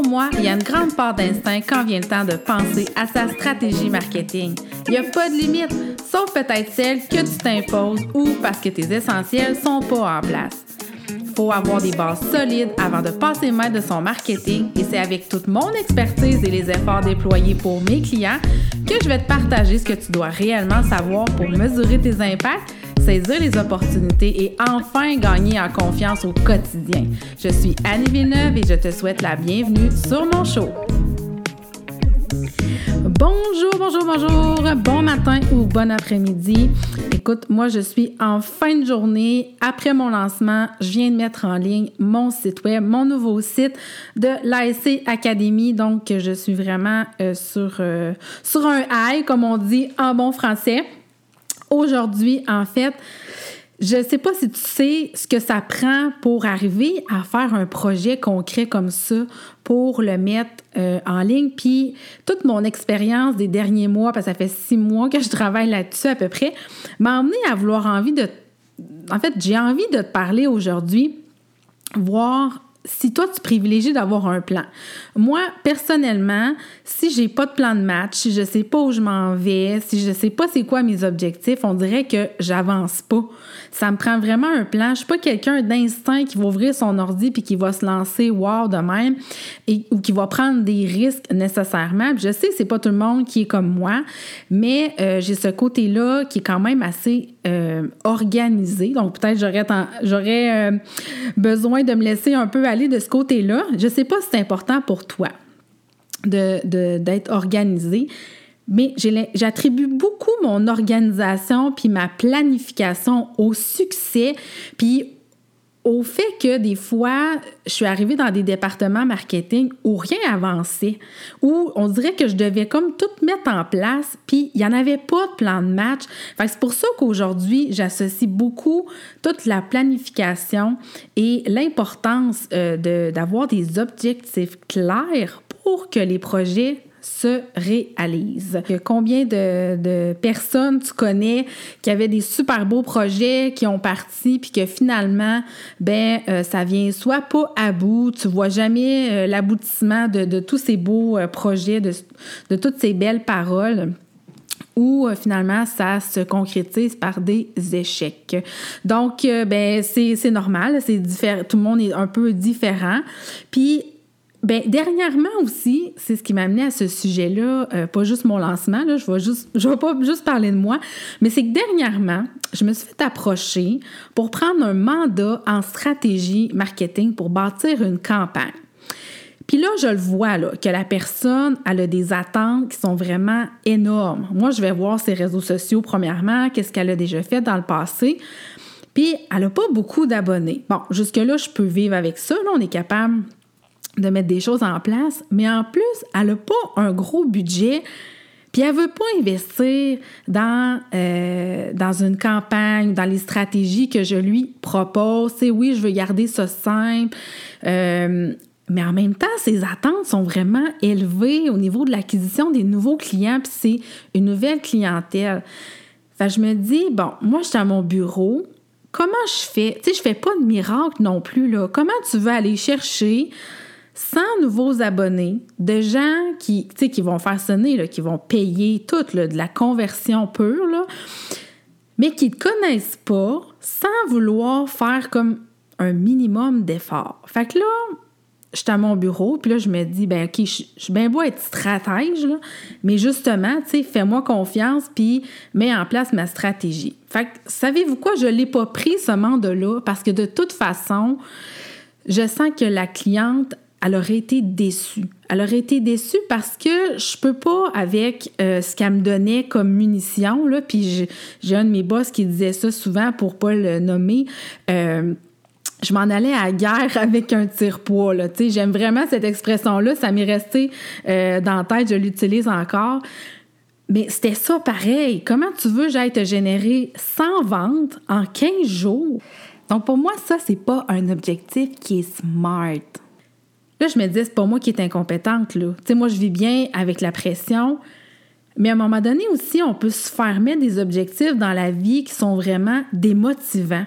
Pour moi, il y a une grande part d'instinct quand vient le temps de penser à sa stratégie marketing. Il n'y a pas de limite, sauf peut-être celle que tu t'imposes ou parce que tes essentiels sont pas en place. Faut avoir des bases solides avant de passer maître de son marketing et c'est avec toute mon expertise et les efforts déployés pour mes clients que je vais te partager ce que tu dois réellement savoir pour mesurer tes impacts saisir les opportunités et enfin gagner en confiance au quotidien. Je suis Annie Villeneuve et je te souhaite la bienvenue sur mon show. Bonjour, bonjour, bonjour, bon matin ou bon après-midi. Écoute, moi je suis en fin de journée. Après mon lancement, je viens de mettre en ligne mon site web, mon nouveau site de l'ASC Academy. Donc, je suis vraiment euh, sur, euh, sur un high, comme on dit en bon français. Aujourd'hui, en fait, je ne sais pas si tu sais ce que ça prend pour arriver à faire un projet concret comme ça, pour le mettre euh, en ligne. Puis toute mon expérience des derniers mois, parce que ça fait six mois que je travaille là-dessus à peu près, m'a amené à vouloir envie de... En fait, j'ai envie de te parler aujourd'hui, voir si toi, tu privilégies d'avoir un plan. Moi, personnellement, si j'ai pas de plan de match, si je sais pas où je m'en vais, si je sais pas c'est quoi mes objectifs, on dirait que j'avance pas. Ça me prend vraiment un plan. Je suis pas quelqu'un d'instinct qui va ouvrir son ordi puis qui va se lancer wow de même et, ou qui va prendre des risques nécessairement. je sais c'est pas tout le monde qui est comme moi, mais euh, j'ai ce côté-là qui est quand même assez euh, organisé. Donc peut-être j'aurais j'aurais euh, besoin de me laisser un peu aller de ce côté-là. Je sais pas si c'est important pour toi d'être organisé, mais j'attribue beaucoup mon organisation puis ma planification au succès puis au fait que des fois, je suis arrivée dans des départements marketing où rien avançait, où on dirait que je devais comme tout mettre en place, puis il n'y en avait pas de plan de match. c'est pour ça qu'aujourd'hui, j'associe beaucoup toute la planification et l'importance euh, d'avoir des objectifs clairs pour que les projets se réalise. Combien de, personnes tu connais qui avaient des super beaux projets, qui ont parti, puis que finalement, ben, euh, ça vient soit pas à bout, tu vois jamais euh, l'aboutissement de, tous ces beaux euh, projets, de, toutes ces belles paroles ou finalement ça se concrétise par des échecs. Donc, ben, c'est normal, c'est tout le monde est un peu différent. Puis, ben, dernièrement aussi, c'est ce qui m'a amené à ce sujet-là, euh, pas juste mon lancement, là, je vais juste, pas juste parler de moi, mais c'est que dernièrement, je me suis fait approcher pour prendre un mandat en stratégie marketing pour bâtir une campagne. Puis là, je le vois, là, que la personne, elle a des attentes qui sont vraiment énormes. Moi, je vais voir ses réseaux sociaux, premièrement, qu'est-ce qu'elle a déjà fait dans le passé. Puis, elle n'a pas beaucoup d'abonnés. Bon, jusque-là, je peux vivre avec ça. Là, on est capable de mettre des choses en place, mais en plus, elle n'a pas un gros budget. Puis elle ne veut pas investir dans, euh, dans une campagne, dans les stratégies que je lui propose. C'est oui, je veux garder ça simple. Euh, mais en même temps, ses attentes sont vraiment élevées au niveau de l'acquisition des nouveaux clients, puis c'est une nouvelle clientèle. Fait je me dis, bon, moi, je suis à mon bureau. Comment je fais? Tu sais, je fais pas de miracle non plus, là. Comment tu veux aller chercher 100 nouveaux abonnés, de gens qui, qui vont faire sonner, là, qui vont payer tout, de la conversion pure, là, mais qui ne te connaissent pas sans vouloir faire comme un minimum d'effort. Fait que là, je suis à mon bureau, puis là, je me dis, ben OK, je, suis bien beau être stratège, là, mais justement, tu sais, fais-moi confiance, puis mets en place ma stratégie. Fait que, savez-vous quoi, je ne l'ai pas pris, ce mandat-là, parce que de toute façon, je sens que la cliente, elle aurait été déçue. Elle aurait été déçue parce que je peux pas avec euh, ce qu'elle me donnait comme munition là. Puis j'ai un de mes boss qui disait ça souvent pour pas le nommer. Euh, je m'en allais à la guerre avec un tire-poids. J'aime vraiment cette expression-là. Ça m'est resté euh, dans la tête. Je l'utilise encore. Mais c'était ça pareil. Comment tu veux j'aille te générer 100 ventes en 15 jours? Donc pour moi, ça, c'est pas un objectif qui est smart. Là, je me disais, c'est pas moi qui est incompétente, là. Tu sais, moi, je vis bien avec la pression. Mais à un moment donné aussi, on peut se faire mettre des objectifs dans la vie qui sont vraiment démotivants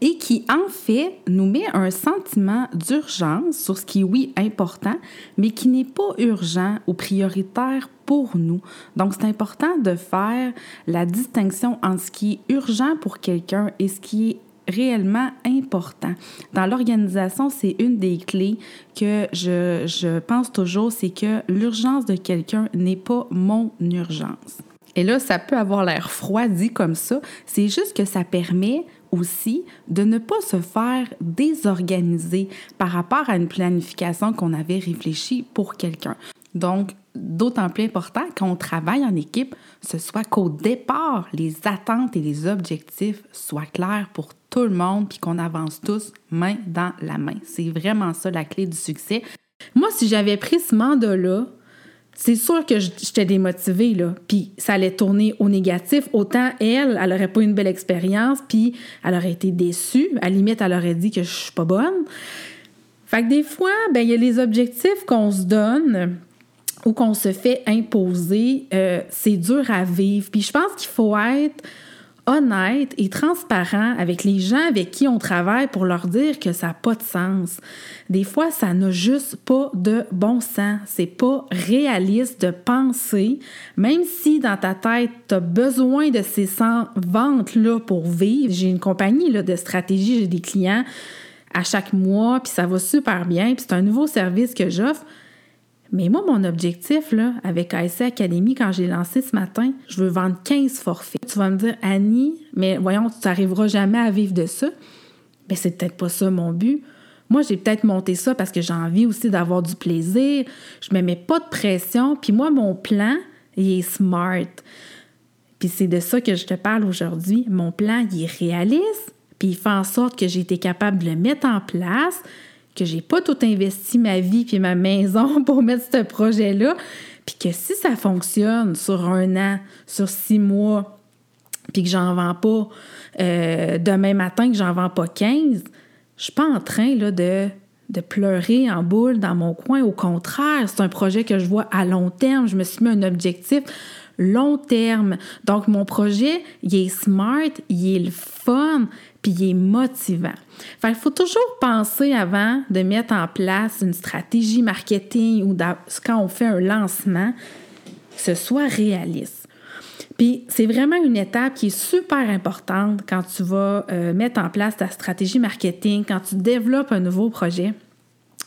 et qui, en fait, nous met un sentiment d'urgence sur ce qui est, oui, important, mais qui n'est pas urgent ou prioritaire pour nous. Donc, c'est important de faire la distinction entre ce qui est urgent pour quelqu'un et ce qui est réellement important. Dans l'organisation, c'est une des clés que je, je pense toujours, c'est que l'urgence de quelqu'un n'est pas mon urgence. Et là, ça peut avoir l'air froid dit comme ça, c'est juste que ça permet aussi de ne pas se faire désorganiser par rapport à une planification qu'on avait réfléchie pour quelqu'un. Donc, d'autant plus important quand on travaille en équipe, ce soit qu'au départ, les attentes et les objectifs soient clairs pour tout le monde, puis qu'on avance tous main dans la main. C'est vraiment ça la clé du succès. Moi, si j'avais pris ce mandat-là, c'est sûr que j'étais démotivée, là. Puis ça allait tourner au négatif. Autant elle, elle aurait pas une belle expérience, puis elle aurait été déçue. À la limite, elle aurait dit que je suis pas bonne. Fait que des fois, ben il y a les objectifs qu'on se donne ou qu'on se fait imposer. Euh, c'est dur à vivre. Puis je pense qu'il faut être honnête et transparent avec les gens avec qui on travaille pour leur dire que ça n'a pas de sens. Des fois, ça n'a juste pas de bon sens. C'est pas réaliste de penser, même si dans ta tête, tu as besoin de ces 100 ventes-là pour vivre. J'ai une compagnie là, de stratégie, j'ai des clients à chaque mois, puis ça va super bien, puis c'est un nouveau service que j'offre. Mais moi, mon objectif là, avec ASC Academy, quand j'ai lancé ce matin, je veux vendre 15 forfaits. Tu vas me dire, Annie, mais voyons, tu n'arriveras jamais à vivre de ça. Mais c'est peut-être pas ça mon but. Moi, j'ai peut-être monté ça parce que j'ai envie aussi d'avoir du plaisir. Je me mets pas de pression. Puis moi, mon plan, il est smart. Puis c'est de ça que je te parle aujourd'hui. Mon plan, il est réaliste. Puis il fait en sorte que j'ai été capable de le mettre en place que j'ai pas tout investi ma vie puis ma maison pour mettre ce projet-là, puis que si ça fonctionne sur un an, sur six mois, puis que j'en vends pas euh, demain matin, que j'en vends pas 15, je suis pas en train là, de, de pleurer en boule dans mon coin. Au contraire, c'est un projet que je vois à long terme. Je me suis mis un objectif long terme. Donc, mon projet, il est smart, il est fun, puis il est motivant. Il faut toujours penser avant de mettre en place une stratégie marketing ou quand on fait un lancement, que ce soit réaliste. Puis c'est vraiment une étape qui est super importante quand tu vas euh, mettre en place ta stratégie marketing, quand tu développes un nouveau projet,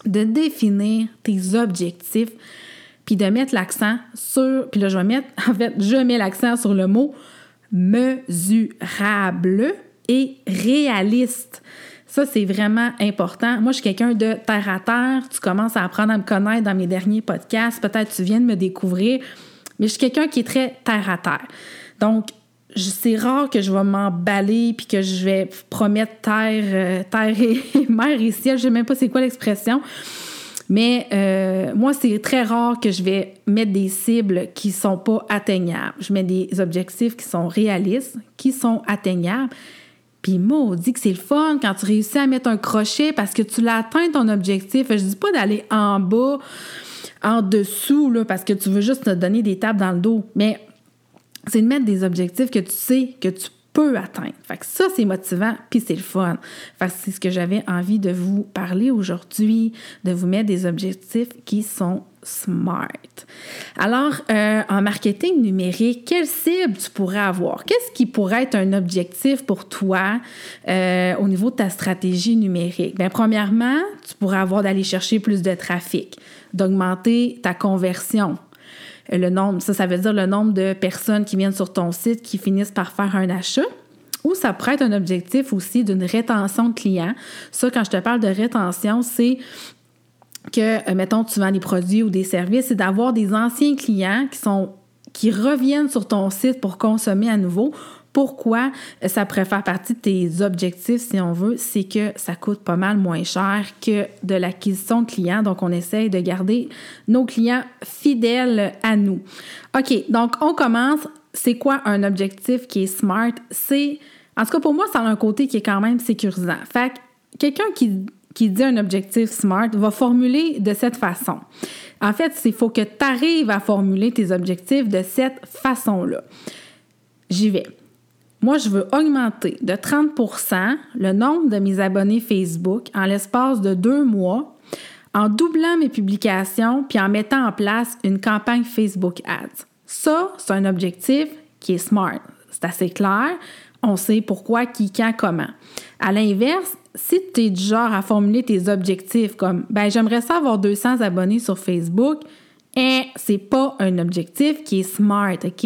de définir tes objectifs, puis de mettre l'accent sur, puis là je vais mettre, en fait, je mets l'accent sur le mot mesurable et réaliste. Ça, c'est vraiment important. Moi, je suis quelqu'un de terre à terre. Tu commences à apprendre à me connaître dans mes derniers podcasts. Peut-être tu viens de me découvrir. Mais je suis quelqu'un qui est très terre à terre. Donc, c'est rare que je vais m'emballer puis que je vais promettre terre, euh, terre et mer et ciel. Je sais même pas c'est quoi l'expression. Mais euh, moi, c'est très rare que je vais mettre des cibles qui sont pas atteignables. Je mets des objectifs qui sont réalistes, qui sont atteignables. Puis dit que c'est le fun quand tu réussis à mettre un crochet parce que tu l'as atteint ton objectif. Je dis pas d'aller en bas, en dessous, là, parce que tu veux juste te donner des tapes dans le dos. Mais c'est de mettre des objectifs que tu sais que tu atteindre. Fait que ça, c'est motivant, puis c'est le fun. C'est ce que j'avais envie de vous parler aujourd'hui, de vous mettre des objectifs qui sont smart. Alors, euh, en marketing numérique, quelle cible tu pourrais avoir? Qu'est-ce qui pourrait être un objectif pour toi euh, au niveau de ta stratégie numérique? Bien, premièrement, tu pourrais avoir d'aller chercher plus de trafic, d'augmenter ta conversion. Le nombre, ça, ça veut dire le nombre de personnes qui viennent sur ton site qui finissent par faire un achat. Ou ça pourrait être un objectif aussi d'une rétention de clients. Ça, quand je te parle de rétention, c'est que, euh, mettons, tu vends des produits ou des services, c'est d'avoir des anciens clients qui sont qui reviennent sur ton site pour consommer à nouveau. Pourquoi ça pourrait faire partie de tes objectifs, si on veut, c'est que ça coûte pas mal moins cher que de l'acquisition de clients. Donc, on essaye de garder nos clients fidèles à nous. OK, donc on commence. C'est quoi un objectif qui est smart? C'est, en tout cas pour moi, ça a un côté qui est quand même sécurisant. Fait quelqu'un qui qui dit un objectif SMART va formuler de cette façon. En fait, il faut que tu arrives à formuler tes objectifs de cette façon-là. J'y vais. Moi, je veux augmenter de 30% le nombre de mes abonnés Facebook en l'espace de deux mois en doublant mes publications puis en mettant en place une campagne Facebook Ads. Ça, c'est un objectif qui est smart. C'est assez clair. On sait pourquoi, qui, quand, comment. À l'inverse, si tu es du genre à formuler tes objectifs comme ben j'aimerais ça avoir 200 abonnés sur Facebook, eh, c'est pas un objectif qui est smart, OK?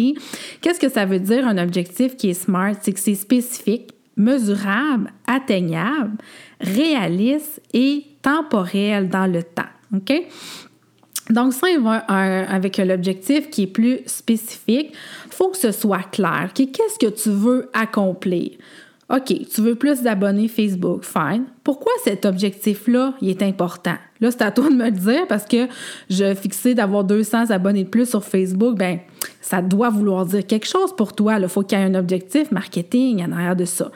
Qu'est-ce que ça veut dire un objectif qui est smart? C'est que c'est spécifique, mesurable, atteignable, réaliste et temporel dans le temps, OK? Donc, ça, va avec l'objectif qui est plus spécifique. Il faut que ce soit clair. Qu'est-ce que tu veux accomplir? OK, tu veux plus d'abonnés Facebook, fine. Pourquoi cet objectif-là, est important? Là, c'est à toi de me le dire parce que je fixais d'avoir 200 abonnés de plus sur Facebook, ben ça doit vouloir dire quelque chose pour toi. Il faut qu'il y ait un objectif marketing en arrière de ça.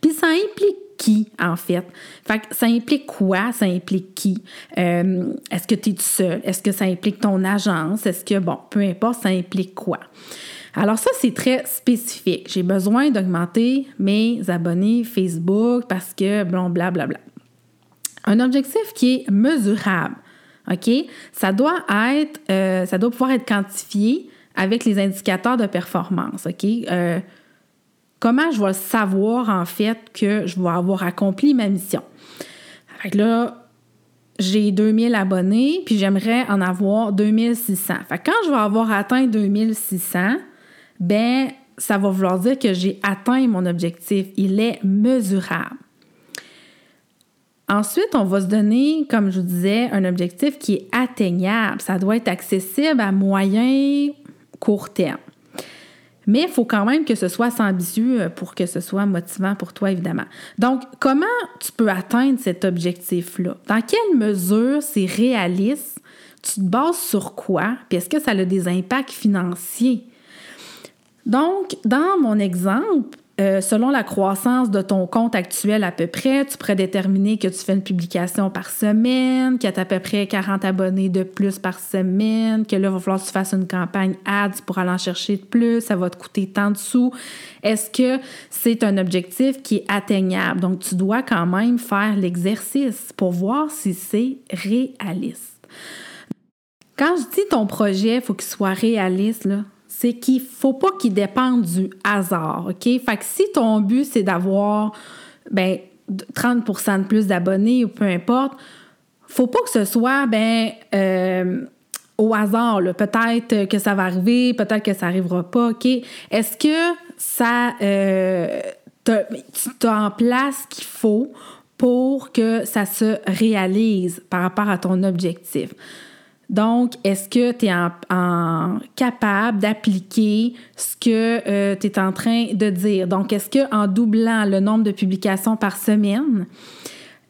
Puis ça implique qui, en fait? Fait que ça implique quoi? Ça implique qui? Euh, est-ce que tu es tout seul? Est-ce que ça implique ton agence? Est-ce que, bon, peu importe, ça implique quoi? Alors ça, c'est très spécifique. J'ai besoin d'augmenter mes abonnés Facebook parce que, bon, blablabla. Un objectif qui est mesurable, OK? Ça doit être, euh, ça doit pouvoir être quantifié avec les indicateurs de performance, OK? Euh, comment je vais savoir, en fait, que je vais avoir accompli ma mission? Fait que là, j'ai 2000 abonnés, puis j'aimerais en avoir 2600. Fait que quand je vais avoir atteint 2600, ben ça va vouloir dire que j'ai atteint mon objectif. Il est mesurable. Ensuite, on va se donner, comme je vous disais, un objectif qui est atteignable. Ça doit être accessible à moyen, court terme. Mais il faut quand même que ce soit ambitieux pour que ce soit motivant pour toi, évidemment. Donc, comment tu peux atteindre cet objectif-là? Dans quelle mesure c'est réaliste? Tu te bases sur quoi? Puis est-ce que ça a des impacts financiers? Donc, dans mon exemple, euh, selon la croissance de ton compte actuel à peu près, tu pourrais déterminer que tu fais une publication par semaine, qu'il y a à peu près 40 abonnés de plus par semaine, que là, il va falloir que tu fasses une campagne ads pour aller en chercher de plus, ça va te coûter tant de sous. Est-ce que c'est un objectif qui est atteignable? Donc, tu dois quand même faire l'exercice pour voir si c'est réaliste. Quand je dis ton projet, il faut qu'il soit réaliste, là, c'est qu'il faut pas qu'il dépende du hasard, OK? Fait que si ton but, c'est d'avoir ben, 30% de plus d'abonnés ou peu importe, faut pas que ce soit ben, euh, au hasard. Peut-être que ça va arriver, peut-être que ça n'arrivera pas, OK? Est-ce que ça... Euh, tu as en place ce qu'il faut pour que ça se réalise par rapport à ton objectif? Donc, est-ce que tu es capable d'appliquer ce que euh, tu es en train de dire? Donc, est-ce qu'en doublant le nombre de publications par semaine,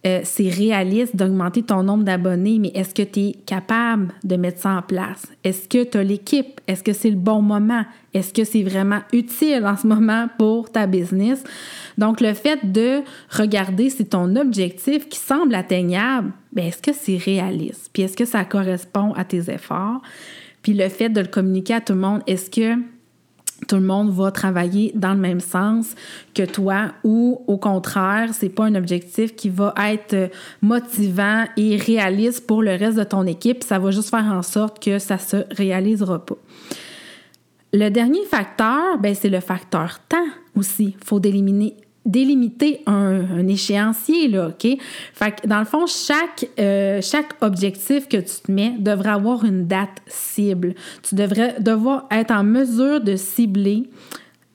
euh, c'est réaliste d'augmenter ton nombre d'abonnés, mais est-ce que tu es capable de mettre ça en place? Est-ce que tu as l'équipe? Est-ce que c'est le bon moment? Est-ce que c'est vraiment utile en ce moment pour ta business? Donc, le fait de regarder si ton objectif qui semble atteignable, bien, est-ce que c'est réaliste? Puis est-ce que ça correspond à tes efforts? Puis le fait de le communiquer à tout le monde, est-ce que tout le monde va travailler dans le même sens que toi ou au contraire, c'est pas un objectif qui va être motivant et réaliste pour le reste de ton équipe, ça va juste faire en sorte que ça se réalisera pas. Le dernier facteur, ben, c'est le facteur temps aussi. Il faut d'éliminer délimiter un, échéancier, là, OK? Fait que dans le fond, chaque, euh, chaque objectif que tu te mets devrait avoir une date cible. Tu devrais devoir être en mesure de cibler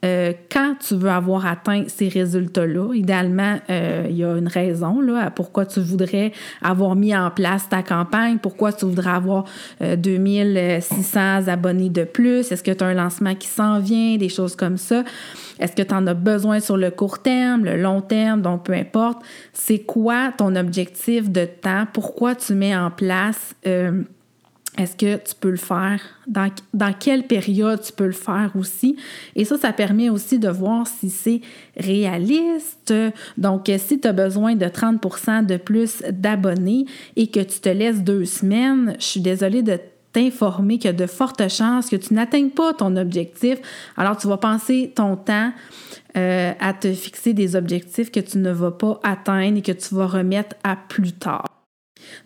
euh, quand tu veux avoir atteint ces résultats-là, idéalement, euh, il y a une raison là, à pourquoi tu voudrais avoir mis en place ta campagne, pourquoi tu voudrais avoir 2600 euh, abonnés de plus, est-ce que tu as un lancement qui s'en vient, des choses comme ça. Est-ce que tu en as besoin sur le court terme, le long terme, donc peu importe. C'est quoi ton objectif de temps, pourquoi tu mets en place est-ce que tu peux le faire? Dans, dans, quelle période tu peux le faire aussi? Et ça, ça permet aussi de voir si c'est réaliste. Donc, si tu as besoin de 30% de plus d'abonnés et que tu te laisses deux semaines, je suis désolée de t'informer qu'il y a de fortes chances que tu n'atteignes pas ton objectif. Alors, tu vas penser ton temps euh, à te fixer des objectifs que tu ne vas pas atteindre et que tu vas remettre à plus tard.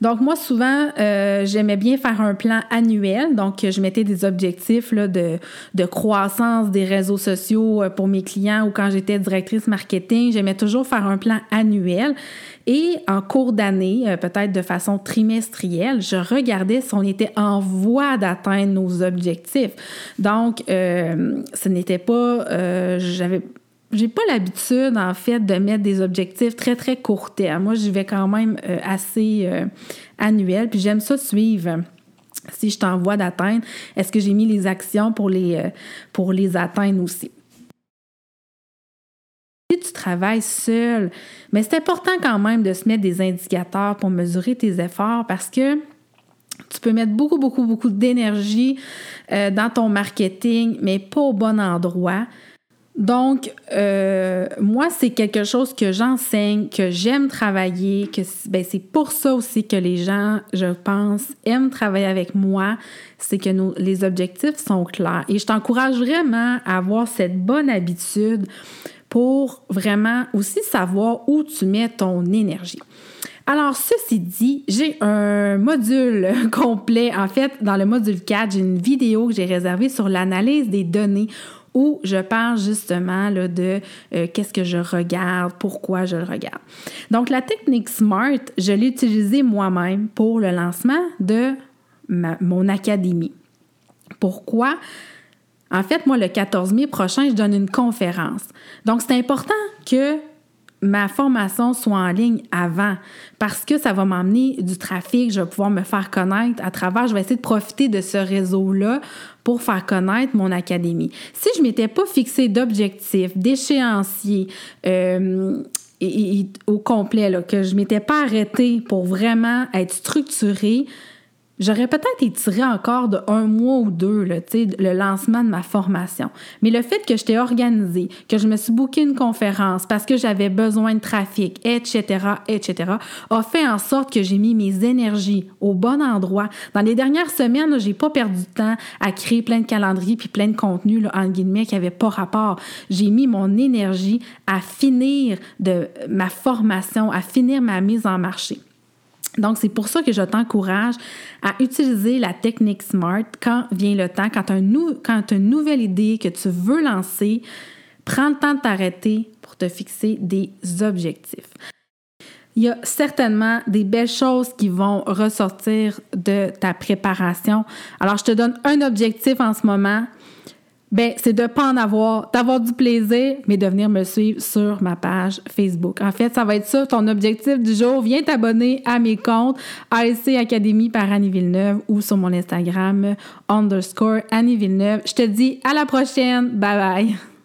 Donc, moi, souvent, euh, j'aimais bien faire un plan annuel. Donc, je mettais des objectifs là, de, de, croissance des réseaux sociaux euh, pour mes clients ou quand j'étais directrice marketing. J'aimais toujours faire un plan annuel. Et en cours d'année, euh, peut-être de façon trimestrielle, je regardais si on était en voie d'atteindre nos objectifs. Donc, ce n'était pas, j'avais j'ai pas l'habitude, en fait, de mettre des objectifs très, très court terme. Moi, j'y vais quand même euh, assez euh, annuel, puis j'aime ça suivre. Si je t'envoie d'atteindre, est-ce que j'ai mis les actions pour les, euh, pour les atteindre aussi? Si tu travailles seul, mais c'est important quand même de se mettre des indicateurs pour mesurer tes efforts parce que tu peux mettre beaucoup, beaucoup, beaucoup d'énergie dans ton marketing, mais pas au bon endroit. Donc, euh, moi, c'est quelque chose que j'enseigne, que j'aime travailler, que ben, c'est pour ça aussi que les gens, je pense, aiment travailler avec moi, c'est que les objectifs sont clairs. Et je t'encourage vraiment à avoir cette bonne habitude pour vraiment aussi savoir où tu mets ton énergie. Alors, ceci dit, j'ai un module complet. En fait, dans le module 4, j'ai une vidéo que j'ai réservée sur l'analyse des données où je parle justement là, de euh, qu'est-ce que je regarde, pourquoi je le regarde. Donc, la technique SMART, je l'ai utilisée moi-même pour le lancement de mon académie. Pourquoi? En fait, moi, le 14 mai prochain, je donne une conférence. Donc, c'est important que ma formation soit en ligne avant parce que ça va m'emmener du trafic, je vais pouvoir me faire connaître à travers, je vais essayer de profiter de ce réseau-là pour faire connaître mon académie. Si je m'étais pas fixé d'objectifs, d'échéanciers, euh, au complet, là, que je m'étais pas arrêtée pour vraiment être structurée, J'aurais peut-être étiré encore de un mois ou deux là, le lancement de ma formation. Mais le fait que je t'ai organisé, que je me suis booké une conférence parce que j'avais besoin de trafic, etc., etc., a fait en sorte que j'ai mis mes énergies au bon endroit. Dans les dernières semaines, j'ai pas perdu de temps à créer plein de calendriers puis plein de contenus, là, en guillemets, qui n'avaient pas rapport. J'ai mis mon énergie à finir de ma formation, à finir ma mise en marché. Donc, c'est pour ça que je t'encourage à utiliser la technique SMART quand vient le temps, quand tu as, une nouvelle idée que tu veux lancer, prends le temps de t'arrêter pour te fixer des objectifs. Il y a certainement des belles choses qui vont ressortir de ta préparation. Alors, je te donne un objectif en ce moment ben c'est de pas en avoir, d'avoir du plaisir, mais de venir me suivre sur ma page Facebook. En fait, ça va être ça ton objectif du jour. Viens t'abonner à mes comptes ASC Académie par Annie Villeneuve ou sur mon Instagram underscore Annie Villeneuve. Je te dis à la prochaine. Bye bye.